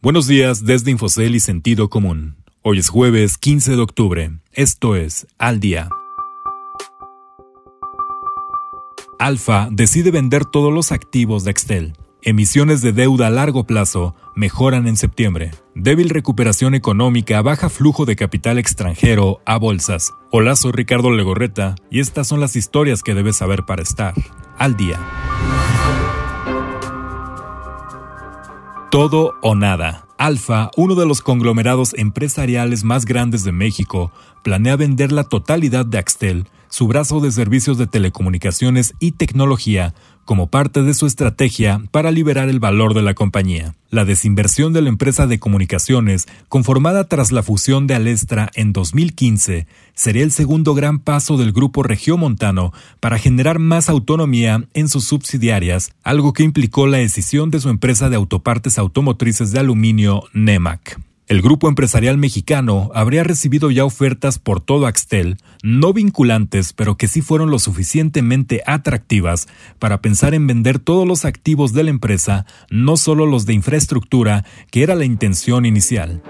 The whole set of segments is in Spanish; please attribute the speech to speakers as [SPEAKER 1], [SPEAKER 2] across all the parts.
[SPEAKER 1] Buenos días desde Infocel y Sentido Común. Hoy es jueves 15 de octubre. Esto es Al Día. Alfa decide vender todos los activos de Excel. Emisiones de deuda a largo plazo mejoran en septiembre. Débil recuperación económica, baja flujo de capital extranjero a bolsas. Hola, soy Ricardo Legorreta y estas son las historias que debes saber para estar al día. Todo o nada. Alfa, uno de los conglomerados empresariales más grandes de México, planea vender la totalidad de Axtel, su brazo de servicios de telecomunicaciones y tecnología, como parte de su estrategia para liberar el valor de la compañía. La desinversión de la empresa de comunicaciones, conformada tras la fusión de Alestra en 2015, sería el segundo gran paso del grupo regiomontano para generar más autonomía en sus subsidiarias, algo que implicó la decisión de su empresa de autopartes automotrices de aluminio NEMAC. El grupo empresarial mexicano habría recibido ya ofertas por todo Axtel, no vinculantes, pero que sí fueron lo suficientemente atractivas para pensar en vender todos los activos de la empresa, no solo los de infraestructura, que era la intención inicial.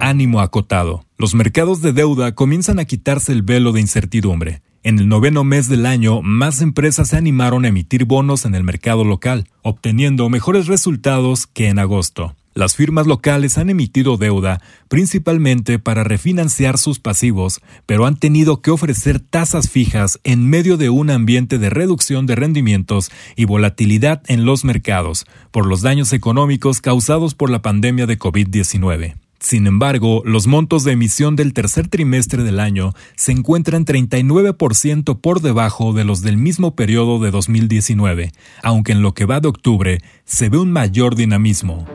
[SPEAKER 1] Ánimo acotado. Los mercados de deuda comienzan a quitarse el velo de incertidumbre. En el noveno mes del año, más empresas se animaron a emitir bonos en el mercado local, obteniendo mejores resultados que en agosto. Las firmas locales han emitido deuda principalmente para refinanciar sus pasivos, pero han tenido que ofrecer tasas fijas en medio de un ambiente de reducción de rendimientos y volatilidad en los mercados por los daños económicos causados por la pandemia de COVID-19. Sin embargo, los montos de emisión del tercer trimestre del año se encuentran 39% por debajo de los del mismo periodo de 2019, aunque en lo que va de octubre se ve un mayor dinamismo.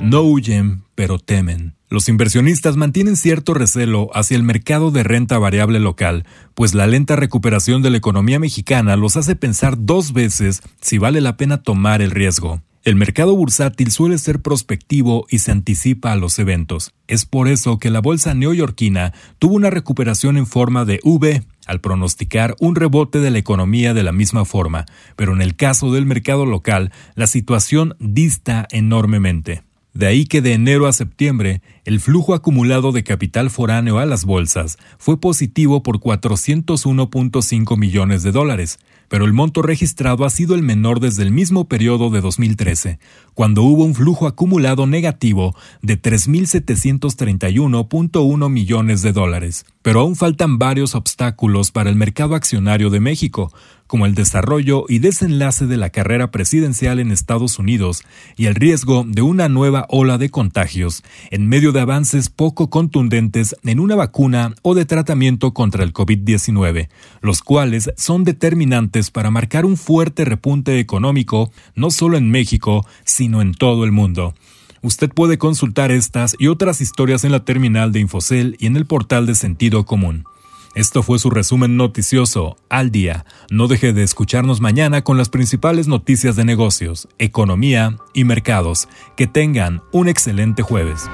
[SPEAKER 1] No huyen, pero temen. Los inversionistas mantienen cierto recelo hacia el mercado de renta variable local, pues la lenta recuperación de la economía mexicana los hace pensar dos veces si vale la pena tomar el riesgo. El mercado bursátil suele ser prospectivo y se anticipa a los eventos. Es por eso que la bolsa neoyorquina tuvo una recuperación en forma de V, al pronosticar un rebote de la economía de la misma forma, pero en el caso del mercado local, la situación dista enormemente. De ahí que de enero a septiembre, el flujo acumulado de capital foráneo a las bolsas fue positivo por 401.5 millones de dólares, pero el monto registrado ha sido el menor desde el mismo periodo de 2013, cuando hubo un flujo acumulado negativo de 3.731.1 millones de dólares. Pero aún faltan varios obstáculos para el mercado accionario de México, como el desarrollo y desenlace de la carrera presidencial en Estados Unidos y el riesgo de una nueva ola de contagios en medio de avances poco contundentes en una vacuna o de tratamiento contra el COVID-19, los cuales son determinantes para marcar un fuerte repunte económico no solo en México, sino en todo el mundo. Usted puede consultar estas y otras historias en la terminal de Infocel y en el portal de Sentido Común. Esto fue su resumen noticioso al día. No deje de escucharnos mañana con las principales noticias de negocios, economía y mercados. Que tengan un excelente jueves.